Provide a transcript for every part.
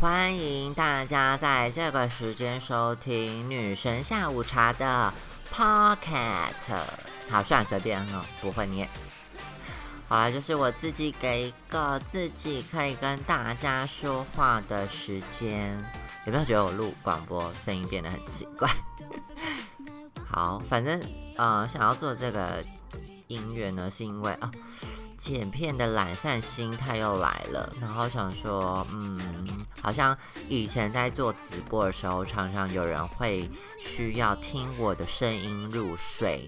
欢迎大家在这个时间收听女神下午茶的 Pocket，。好，算随便哦，不会念。好啦，就是我自己给一个自己可以跟大家说话的时间。有没有觉得我录广播声音变得很奇怪？好，反正呃，想要做这个音乐呢，是因为啊。剪片的懒散心态又来了，然后想说，嗯，好像以前在做直播的时候，常常有人会需要听我的声音入睡，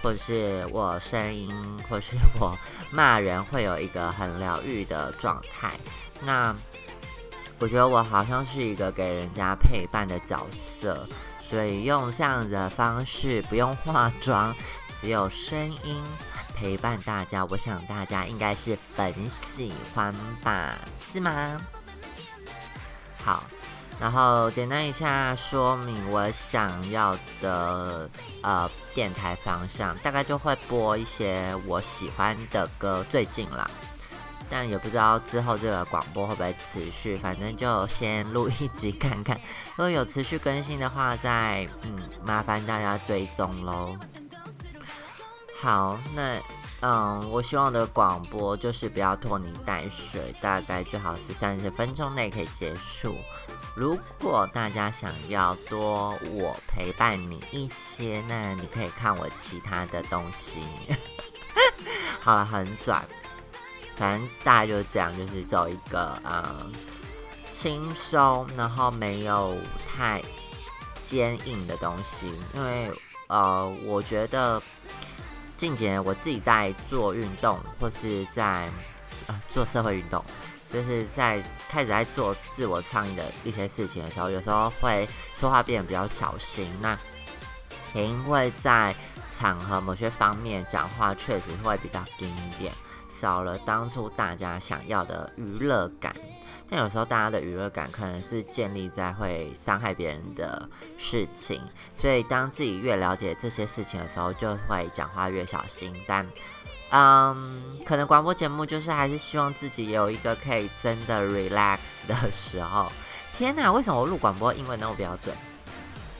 或是我声音，或是我骂人，会有一个很疗愈的状态。那我觉得我好像是一个给人家陪伴的角色，所以用这样的方式，不用化妆，只有声音。陪伴大家，我想大家应该是很喜欢吧，是吗？好，然后简单一下说明我想要的呃电台方向，大概就会播一些我喜欢的歌，最近啦，但也不知道之后这个广播会不会持续，反正就先录一集看看，如果有持续更新的话，再嗯麻烦大家追踪喽。好，那嗯，我希望的广播就是不要拖泥带水，大概最好是三十分钟内可以结束。如果大家想要多我陪伴你一些，那你可以看我其他的东西。好了，很短，反正大概就是这样，就是走一个嗯轻松，然后没有太坚硬的东西，因为呃，我觉得。近几年我自己在做运动，或是在呃做社会运动，就是在开始在做自我倡议的一些事情的时候，有时候会说话变得比较小心。那也因为在场合某些方面讲话确实会比较硬一点，少了当初大家想要的娱乐感。但有时候大家的娱乐感可能是建立在会伤害别人的事情，所以当自己越了解这些事情的时候，就会讲话越小心。但，嗯，可能广播节目就是还是希望自己有一个可以真的 relax 的时候。天哪，为什么我录广播英文那么标准？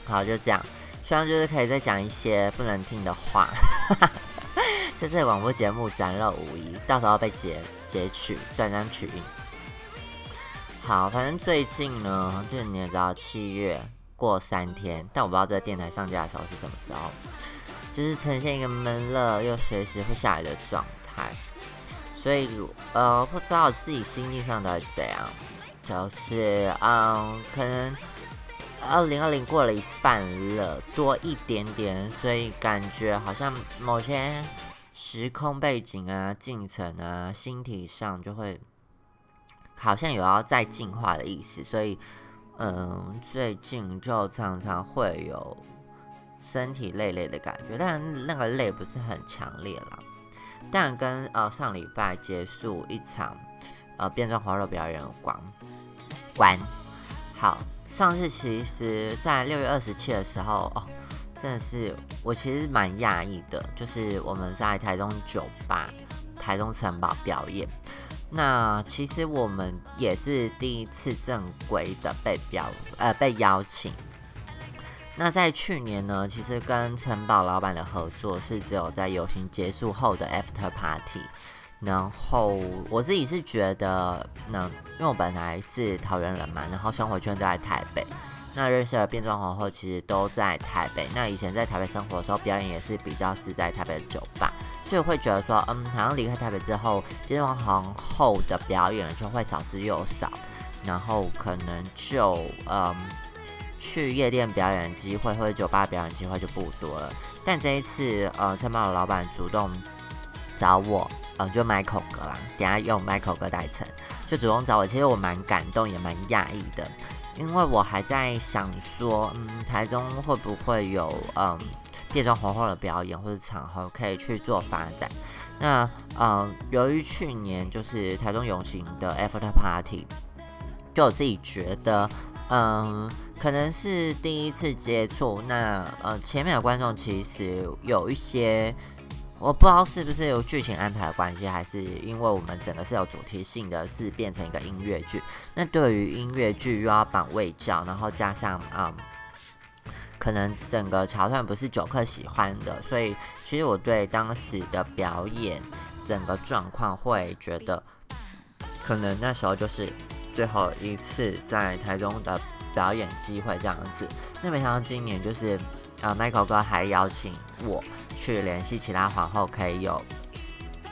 好，就这样。希望就是可以再讲一些不能听的话。这次广播节目展露无遗，到时候被截截取断章取义。好，反正最近呢，就是你也知道，七月过三天，但我不知道这个电台上架的时候是什么时候，就是呈现一个闷热又随时会下来的状态，所以呃，不知道自己心境上到底怎样，就是嗯，可能二零二零过了一半了，多一点点，所以感觉好像某些时空背景啊、进程啊、星体上就会。好像有要再进化的意思，所以，嗯，最近就常常会有身体累累的感觉，但那个累不是很强烈啦。但跟呃上礼拜结束一场呃变装滑肉表演有关。关好，上次其实在六月二十七的时候哦，真的是我其实蛮讶异的，就是我们在台中酒吧、台中城堡表演。那其实我们也是第一次正规的被表呃被邀请。那在去年呢，其实跟城堡老板的合作是只有在游行结束后的 after party。然后我自己是觉得，那因为我本来是桃园人嘛，然后生活圈都在台北。那认识的变装皇后其实都在台北。那以前在台北生活的时候，表演也是比较是在台北的酒吧，所以会觉得说，嗯，好像离开台北之后，变装皇后的表演就会少之又少，然后可能就嗯去夜店表演的机会或者酒吧表演机会就不多了。但这一次，呃，城堡的老板主动找我，呃，就 Michael 哥啦，等下用 Michael 哥代称，就主动找我，其实我蛮感动，也蛮讶异的。因为我还在想说，嗯，台中会不会有嗯变装皇后的表演或者场合可以去做发展？那嗯，由于去年就是台中永行的 After Party，就我自己觉得，嗯，可能是第一次接触，那呃前面的观众其实有一些我不知道是不是有剧情安排的关系，还是因为我们整个是有主题性的，是变成一个音乐剧。那对于音乐剧又要绑位教，然后加上啊，可能整个桥段不是九克喜欢的，所以其实我对当时的表演整个状况会觉得，可能那时候就是最后一次在台中的表演机会这样子。那没想到今年就是。呃，Michael 哥还邀请我去联系其他皇后，可以有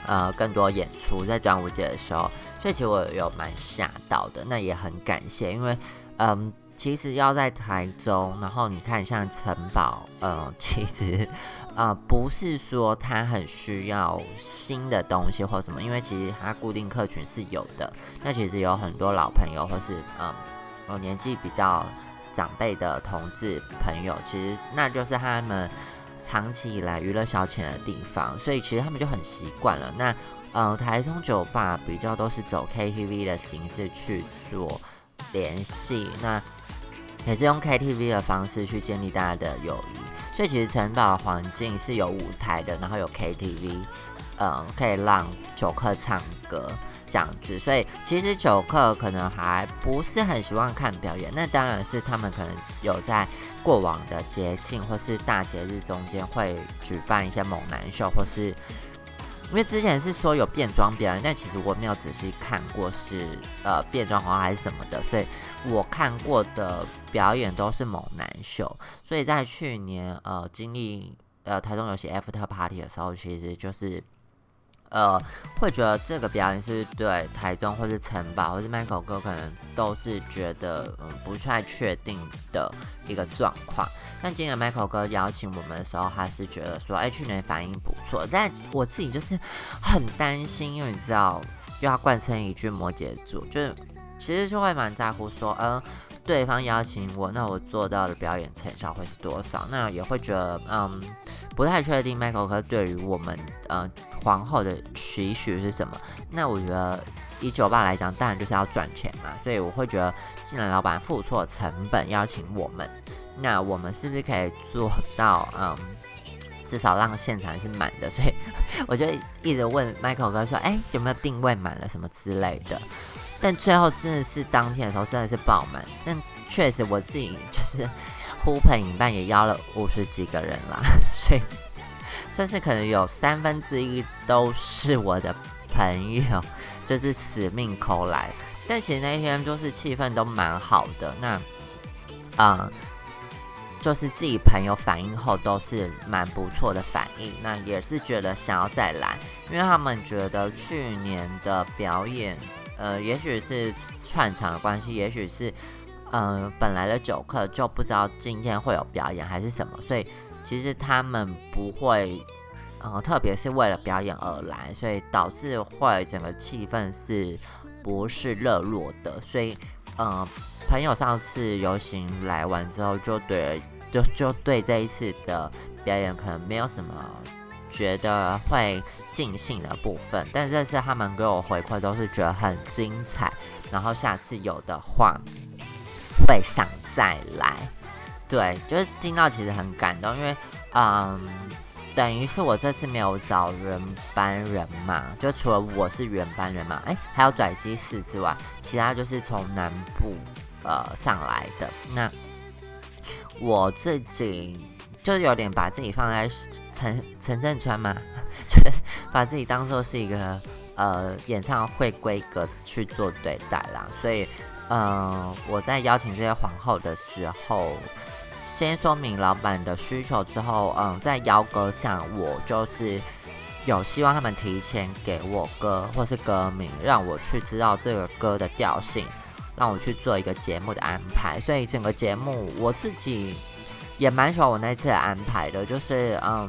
呃更多演出在端午节的时候，所以其实我有蛮吓到的。那也很感谢，因为嗯，其实要在台中，然后你看像城堡，嗯，其实呃不是说他很需要新的东西或什么，因为其实他固定客群是有的。那其实有很多老朋友或是嗯，年纪比较。长辈的同志朋友，其实那就是他们长期以来娱乐消遣的地方，所以其实他们就很习惯了。那呃，台中酒吧比较都是走 KTV 的形式去做联系，那也是用 KTV 的方式去建立大家的友谊。所以其实城堡环境是有舞台的，然后有 KTV，嗯，可以让酒客唱歌。这样子，所以其实酒客可能还不是很喜欢看表演。那当然是他们可能有在过往的节庆或是大节日中间会举办一些猛男秀，或是因为之前是说有变装表演，但其实我没有仔细看过是呃变装皇还是什么的，所以我看过的表演都是猛男秀。所以在去年呃经历呃台中有些 after party 的时候，其实就是。呃，会觉得这个表演是对台中或是城堡或是 Michael 哥可能都是觉得嗯不太确定的一个状况。但今年 Michael 哥邀请我们的时候，他是觉得说，哎，去年反应不错。但我自己就是很担心，因为你知道又要贯彻一句摩羯座，就是其实就会蛮在乎说，嗯，对方邀请我，那我做到的表演成效会是多少？那也会觉得嗯。不太确定，Michael 哥对于我们呃皇后的期许是什么？那我觉得以酒吧来讲，当然就是要赚钱嘛，所以我会觉得，既然老板付出了成本邀请我们，那我们是不是可以做到嗯，至少让现场是满的？所以我就一直问 Michael 哥说，哎，有没有定位满了什么之类的？但最后真的是当天的时候真的是爆满，但确实我自己就是。呼朋引伴也邀了五十几个人啦，所以算是可能有三分之一都是我的朋友，就是死命抠来。但其实那天就是气氛都蛮好的，那嗯，就是自己朋友反应后都是蛮不错的反应，那也是觉得想要再来，因为他们觉得去年的表演，呃，也许是串场的关系，也许是。嗯，本来的酒客就不知道今天会有表演还是什么，所以其实他们不会，呃，特别是为了表演而来，所以导致会整个气氛是不是热络的。所以，嗯，朋友上次游行来完之后，就对，就就对这一次的表演可能没有什么觉得会尽兴的部分，但这次他们给我回馈都是觉得很精彩，然后下次有的话。会想再来，对，就是听到其实很感动，因为嗯，等于是我这次没有找原班人马，就除了我是原班人马，哎，还有拽机室之外，其他就是从南部呃上来的。那我自己就有点把自己放在陈陈振川嘛，就把自己当做是一个呃演唱会规格去做对待啦，所以。嗯，我在邀请这些皇后的时候，先说明老板的需求之后，嗯，在邀歌上，我就是有希望他们提前给我歌或是歌名，让我去知道这个歌的调性，让我去做一个节目的安排。所以整个节目我自己也蛮喜欢我那次的安排的，就是嗯，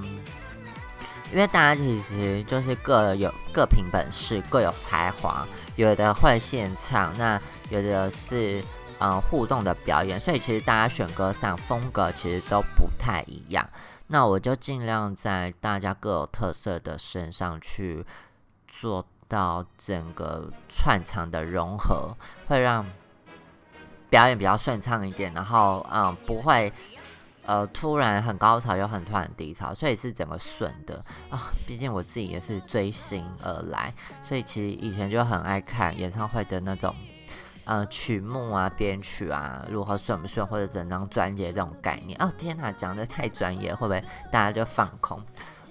因为大家其实就是各有各凭本事，各有才华。有的会现场，那有的是嗯互动的表演，所以其实大家选歌上风格其实都不太一样。那我就尽量在大家各有特色的身上去做到整个串场的融合，会让表演比较顺畅一点，然后嗯不会呃突然很高潮又很突然低潮，所以是整个顺的啊。毕竟我自己也是追星而来，所以其实以前就很爱看演唱会的那种。呃，曲目啊，编曲啊，如何顺不顺，或者整张专辑这种概念。哦，天哪，讲的太专业，会不会大家就放空？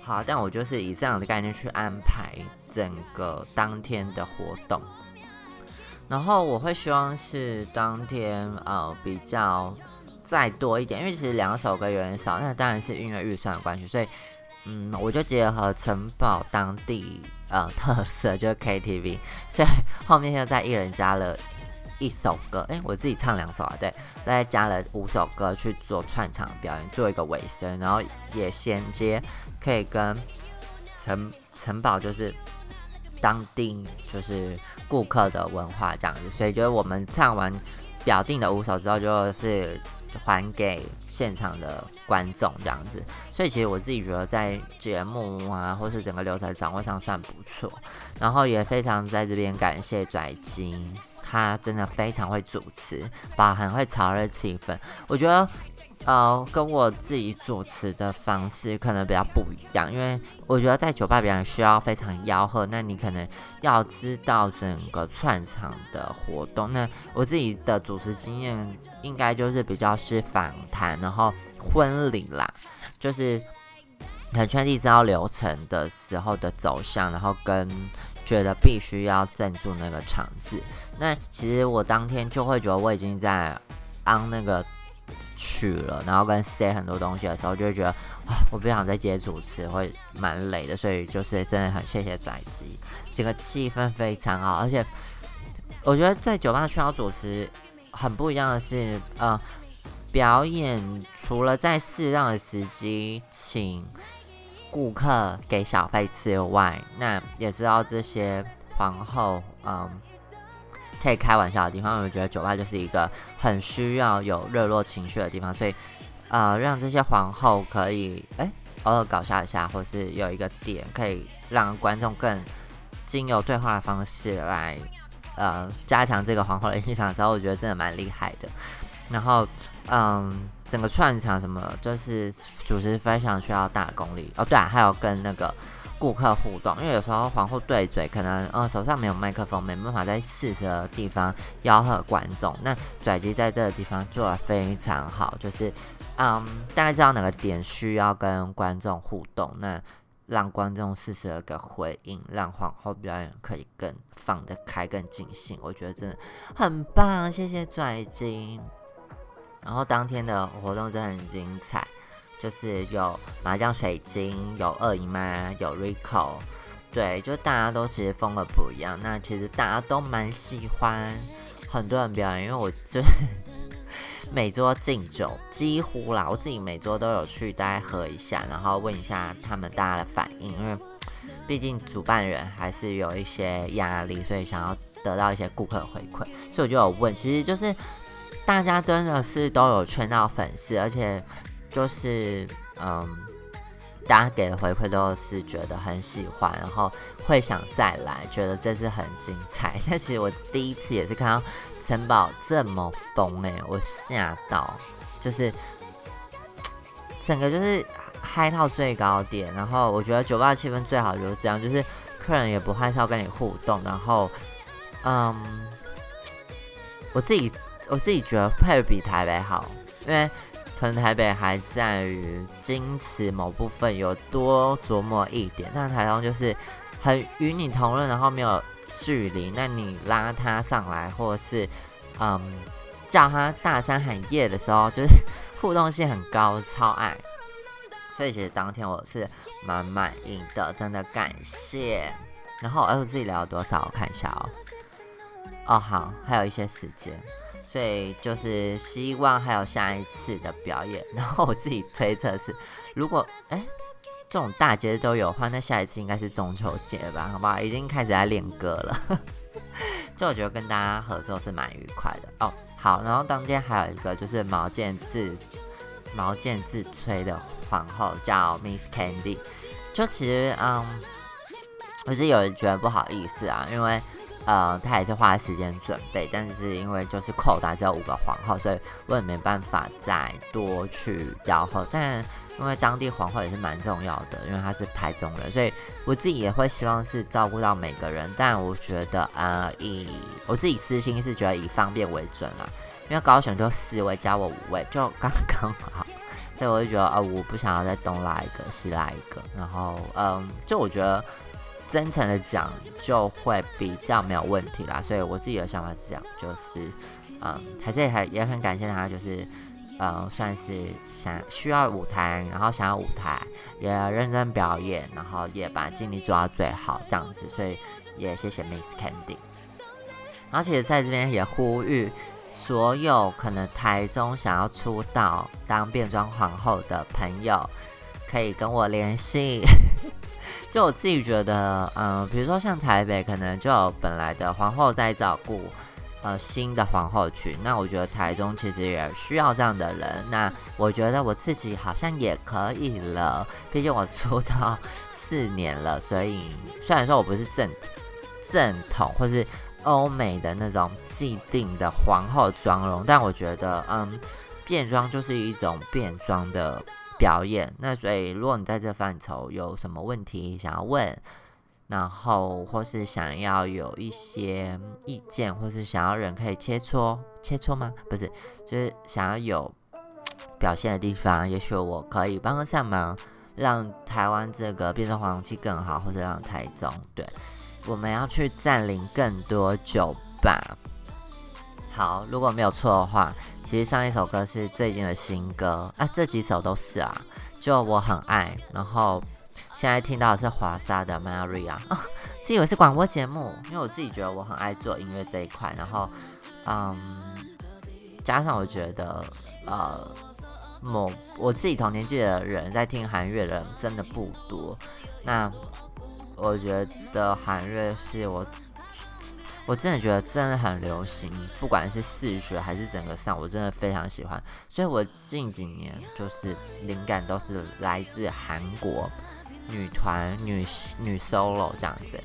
好，但我就是以这样的概念去安排整个当天的活动。然后我会希望是当天呃比较再多一点，因为其实两首歌有点少，那当然是音乐预算的关系。所以，嗯，我就结合城堡当地呃 特色，就是 KTV，所以后面又在一人加了。一首歌，哎，我自己唱两首啊，对，再加了五首歌去做串场表演，做一个尾声，然后也衔接可以跟城城堡，就是当地就是顾客的文化这样子，所以就是我们唱完表定的五首之后，就是还给现场的观众这样子，所以其实我自己觉得在节目啊，或是整个流程掌握上算不错，然后也非常在这边感谢拽金。他真的非常会主持，把很会炒热气氛。我觉得，呃，跟我自己主持的方式可能比较不一样，因为我觉得在酒吧表演需要非常吆喝，那你可能要知道整个串场的活动。那我自己的主持经验应该就是比较是访谈，然后婚礼啦，就是很确定知道流程的时候的走向，然后跟。觉得必须要镇住那个场子，那其实我当天就会觉得我已经在安那个去了，然后跟 say 很多东西的时候，就会觉得啊，我不想再接主持，会蛮累的，所以就是真的很谢谢拽机，整个气氛非常好，而且我觉得在酒吧需要主持很不一样的是，呃，表演除了在适当的时机请。顾客给小费之外，那也知道这些皇后，嗯，可以开玩笑的地方。我觉得酒吧就是一个很需要有热络情绪的地方，所以，呃，让这些皇后可以，哎，偶尔搞笑一下，或是有一个点可以让观众更经由对话的方式来，呃，加强这个皇后的印象的时候，我觉得真的蛮厉害的。然后，嗯。整个串场什么，就是主持非常需要大功力哦。对啊，还有跟那个顾客互动，因为有时候皇后对嘴，可能呃手上没有麦克风，没办法在适合的地方吆喝观众。那拽机在这个地方做的非常好，就是嗯，大概知道哪个点需要跟观众互动，那让观众适时的个回应，让皇后表演可以更放得开、更尽兴。我觉得真的很棒，谢谢拽机。然后当天的活动真的很精彩，就是有麻将水晶，有二姨妈，有 Rico，对，就大家都其实风格不一样。那其实大家都蛮喜欢很多人表演，因为我就是每桌敬酒，几乎啦，我自己每桌都有去大概喝一下，然后问一下他们大家的反应，因为毕竟主办人还是有一些压力，所以想要得到一些顾客回馈，所以我就有问，其实就是。大家真的是都有圈到粉丝，而且就是嗯，大家给的回馈都是觉得很喜欢，然后会想再来，觉得这次很精彩。但其实我第一次也是看到城堡这么疯诶，我吓到，就是 整个就是嗨到最高点。然后我觉得酒吧气氛最好就是这样，就是客人也不害臊跟你互动，然后嗯，我自己。我自己觉得会比台北好，因为可能台北还在于矜持某部分有多琢磨一点，但台中就是很与你同论，然后没有距离，那你拉他上来，或者是嗯叫他大声喊夜的时候，就是互动性很高，超爱。所以其实当天我是蛮满意的，真的感谢。然后哎，我自己聊了多少？我看一下哦。哦，好，还有一些时间。所以就是希望还有下一次的表演，然后我自己推测是，如果哎这种大节都有话，那下一次应该是中秋节吧？好不好？已经开始在练歌了，就我觉得跟大家合作是蛮愉快的哦。好，然后当天还有一个就是毛剑自毛剑自吹的皇后叫 Miss Candy，就其实嗯，我是有人觉得不好意思啊，因为。呃，他也是花时间准备，但是因为就是扣打只有五个皇后，所以我也没办法再多去吆喝。但因为当地皇后也是蛮重要的，因为她是台中人，所以我自己也会希望是照顾到每个人。但我觉得，呃，以我自己私心是觉得以方便为准啦，因为高雄就四位加我五位，就刚刚好。所以我就觉得，呃，我不想要再东拉一个西拉一个，然后，嗯，就我觉得。真诚的讲，就会比较没有问题啦。所以我自己的想法是这样，就是，嗯，还是还也很感谢他，就是，嗯，算是想需要舞台，然后想要舞台，也认真表演，然后也把精力做到最好这样子。所以也谢谢 Miss Candy。然后其实在这边也呼吁所有可能台中想要出道当变装皇后的朋友，可以跟我联系。就我自己觉得，嗯，比如说像台北，可能就有本来的皇后在照顾，呃，新的皇后群。那我觉得台中其实也需要这样的人。那我觉得我自己好像也可以了，毕竟我出道四年了。所以虽然说我不是正正统或是欧美的那种既定的皇后妆容，但我觉得，嗯，变装就是一种变装的。表演，那所以如果你在这范畴有什么问题想要问，然后或是想要有一些意见，或是想要人可以切磋切磋吗？不是，就是想要有表现的地方，也许我可以帮个上忙，让台湾这个变成黄气更好，或者让台中对我们要去占领更多酒吧。好，如果没有错的话，其实上一首歌是最近的新歌啊，这几首都是啊，就我很爱。然后现在听到的是华莎的 Maria，自以为是广播节目，因为我自己觉得我很爱做音乐这一块。然后，嗯，加上我觉得，呃，某我自己同年纪的人在听韩乐的人真的不多。那我觉得韩乐是我。我真的觉得真的很流行，不管是视觉还是整个上，我真的非常喜欢。所以我近几年就是灵感都是来自韩国女团、女女 solo 这样子。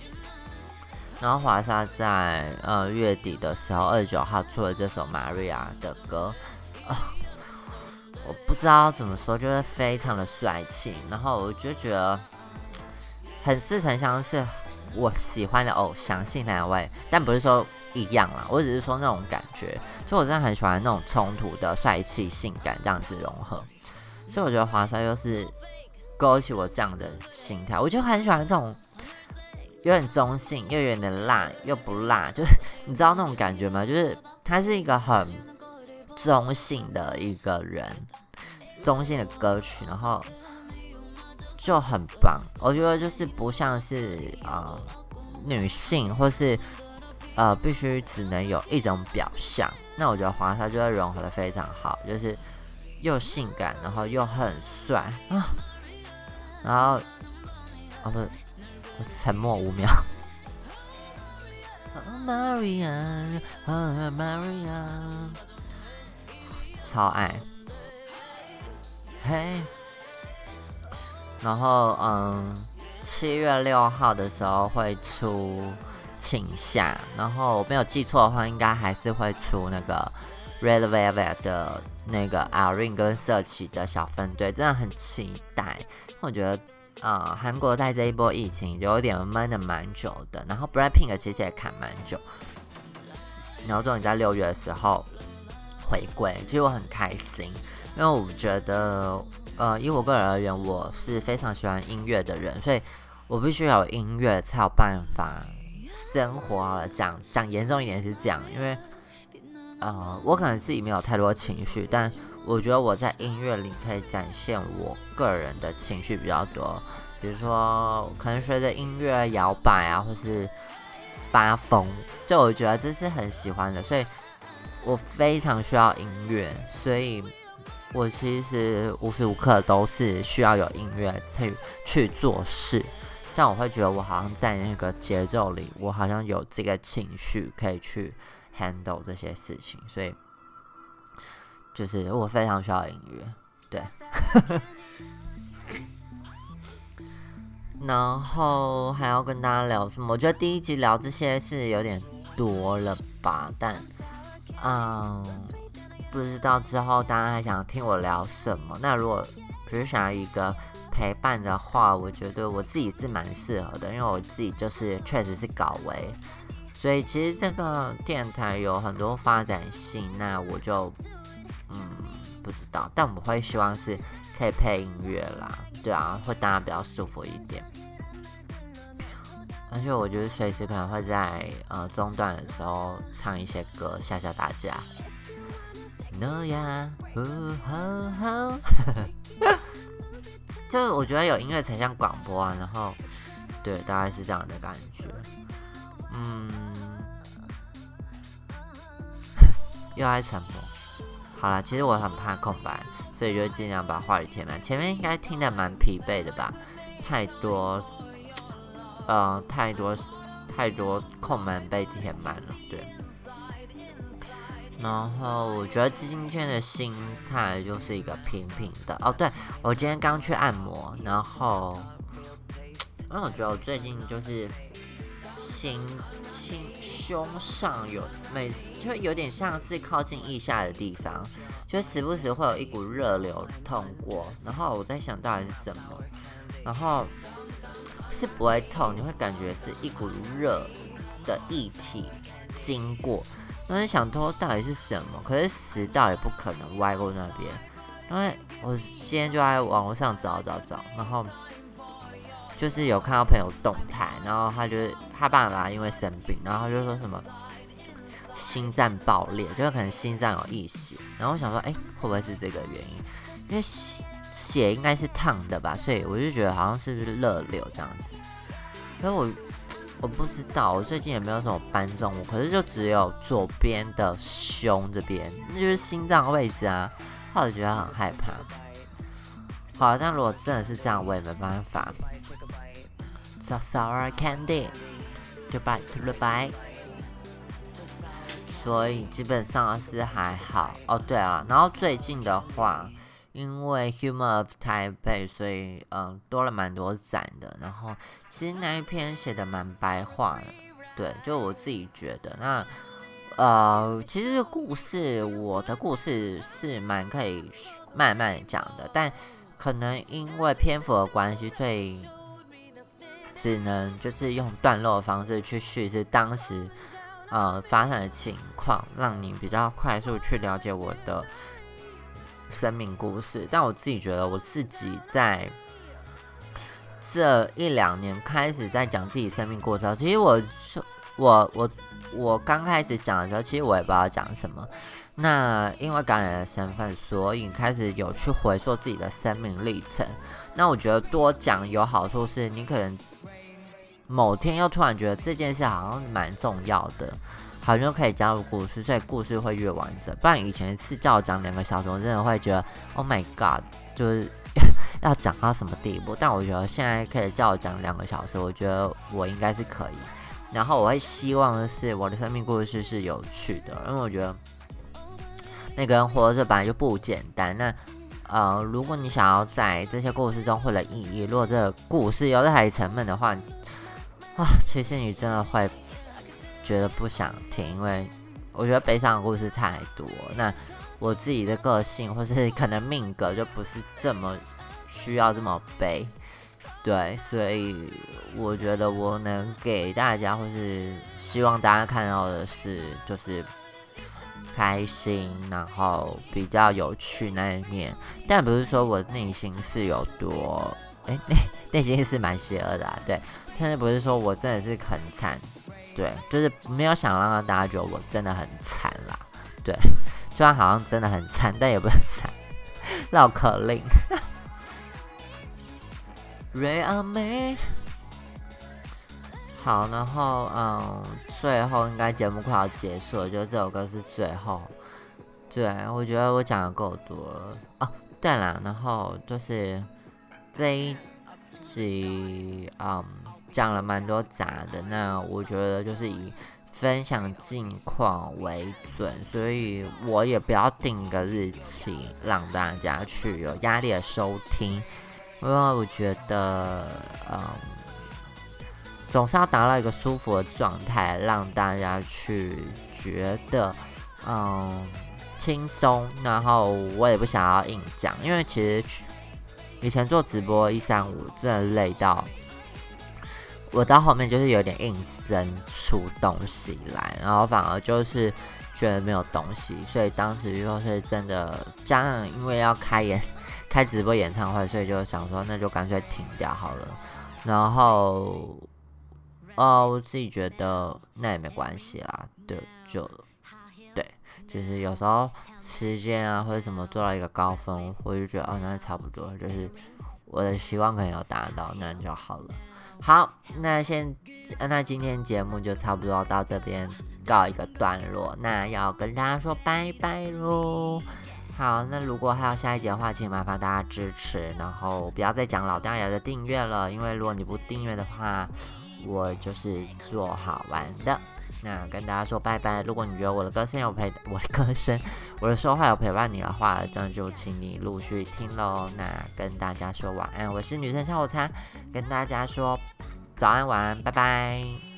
然后华莎在呃月底的时候，二十九号出了这首 Maria 的歌啊，我不知道怎么说，就是非常的帅气。然后我就觉得很似曾相识。我喜欢的偶像性两位，但不是说一样啦，我只是说那种感觉，所以我真的很喜欢那种冲突的帅气、性感这样子融合，所以我觉得华莎又是勾起我这样的心态，我就很喜欢这种有点中性又有点辣又不辣，就是你知道那种感觉吗？就是他是一个很中性的一个人，中性的歌曲，然后。就很棒，我觉得就是不像是呃女性或是呃必须只能有一种表象，那我觉得华莎就会融合的非常好，就是又性感，然后又很帅啊，然后啊不是，我沉默五秒。超爱，嘿。然后，嗯，七月六号的时候会出请下，然后我没有记错的话，应该还是会出那个 Red Velvet 的那个 Irene 跟社企的小分队，真的很期待。我觉得，啊，韩国在这一波疫情有点闷的蛮久的，然后 Blackpink 其实也看蛮久，然后终于在六月的时候回归，其实我很开心，因为我觉得。呃，以我个人而言，我是非常喜欢音乐的人，所以我必须有音乐才有办法生活了。讲讲严重一点是这样，因为呃，我可能自己没有太多情绪，但我觉得我在音乐里可以展现我个人的情绪比较多。比如说，可能随着音乐摇摆啊，或是发疯，就我觉得这是很喜欢的，所以我非常需要音乐，所以。我其实无时无刻都是需要有音乐去去做事，这样我会觉得我好像在那个节奏里，我好像有这个情绪可以去 handle 这些事情，所以就是我非常需要音乐。对，然后还要跟大家聊什么？我觉得第一集聊这些是有点多了吧，但嗯，不知道之后大家还想听我聊什么。那如果只是想要一个陪伴的话，我觉得我自己是蛮适合的，因为我自己就是确实是搞维，所以其实这个电台有很多发展性。那我就嗯不知道，但我会希望是可以配音乐啦。对啊，会大家比较舒服一点，而且我觉得随时可能会在呃中段的时候唱一些歌吓吓大家。No 呀，呼吼吼，就我觉得有音乐才像广播啊，然后对，大概是这样的感觉。嗯，又爱沉默。好了，其实我很怕空白。所以就尽量把话语填满。前面应该听得蛮疲惫的吧？太多，呃，太多太多空门被填满了，对。然后我觉得今天的心态就是一个平平的。哦，对我今天刚去按摩，然后，因为我觉得我最近就是心心胸上有每次就有点像是靠近腋下的地方。就时不时会有一股热流通过，然后我在想到底是什么，然后是不会痛，你会感觉是一股热的液体经过，然后想偷到底是什么，可是食道也不可能歪过那边，因为我今天就在网络上找找找，然后就是有看到朋友动态，然后他就他爸爸因为生病，然后他就说什么。心脏爆裂，就是可能心脏有溢血，然后我想说，哎，会不会是这个原因？因为血应该是烫的吧，所以我就觉得好像是不是热流这样子。可是我我不知道，我最近也没有什么搬重物，可是就只有左边的胸这边，那就是心脏位置啊，我就觉得很害怕。好，但如果真的是这样，我也没办法。So sorry, Candy. Goodbye to the bye. 所以基本上是还好哦。对了，然后最近的话，因为 Humor of Taipei，所以嗯多了蛮多展的。然后其实那一篇写的蛮白话的，对，就我自己觉得。那呃，其实故事我的故事是蛮可以慢慢讲的，但可能因为篇幅的关系，所以只能就是用段落的方式去叙事当时。呃，发生的情况让你比较快速去了解我的生命故事，但我自己觉得我自己在这一两年开始在讲自己生命过程，其实我我我我刚开始讲的时候，其实我也不知道讲什么。那因为感染的身份，所以开始有去回溯自己的生命历程。那我觉得多讲有好处，是你可能。某天又突然觉得这件事好像蛮重要的，好像可以加入故事，所以故事会越完整。不然以前是叫我讲两个小时，我真的会觉得 Oh my God，就是 要讲到什么地步。但我觉得现在可以叫我讲两个小时，我觉得我应该是可以。然后我会希望的是我的生命故事是有趣的，因为我觉得那个人活着本来就不简单。那呃，如果你想要在这些故事中获得意义，如果这个故事有太沉闷的话，啊，其实你真的会觉得不想听，因为我觉得悲伤的故事太多。那我自己的个性或是 可能命格就不是这么需要这么悲，对，所以我觉得我能给大家或是希望大家看到的是，就是开心，然后比较有趣那一面，但不是说我内心是有多，哎，内 内心是蛮邪恶的，啊，对。但是不是说我真的是很惨，对，就是没有想让大家觉得我真的很惨啦，对，虽然好像真的很惨，但也不很惨。绕口令，瑞阿妹，好，然后嗯，最后应该节目快要结束了，就这首歌是最后，对我觉得我讲的够多了哦。对了，然后就是这一集，嗯。讲了蛮多杂的，那我觉得就是以分享近况为准，所以我也不要定一个日期让大家去有压力的收听，因为我觉得，嗯，总是要达到一个舒服的状态，让大家去觉得，嗯，轻松。然后我也不想要硬讲，因为其实以前做直播一三五真的累到，我到后面就是有点硬生出东西来，然后反而就是觉得没有东西，所以当时就是真的加上因为要开演。开直播演唱会，所以就想说，那就干脆停掉好了。然后，哦，我自己觉得那也没关系啦，对，就对，就是有时候时间啊或者什么做到一个高峰，我就觉得哦，那差不多，就是我的希望可能有达到，那就好了。好，那现，那今天节目就差不多到这边告一个段落，那要跟大家说拜拜喽。好，那如果还有下一节的话，请麻烦大家支持，然后不要再讲老掉牙的订阅了，因为如果你不订阅的话，我就是做好玩的。那跟大家说拜拜。如果你觉得我的歌声有陪，我的歌声，我的说话有陪伴你的话，那就请你陆续听喽。那跟大家说晚安，我是女生下午餐，跟大家说早安晚安，拜拜。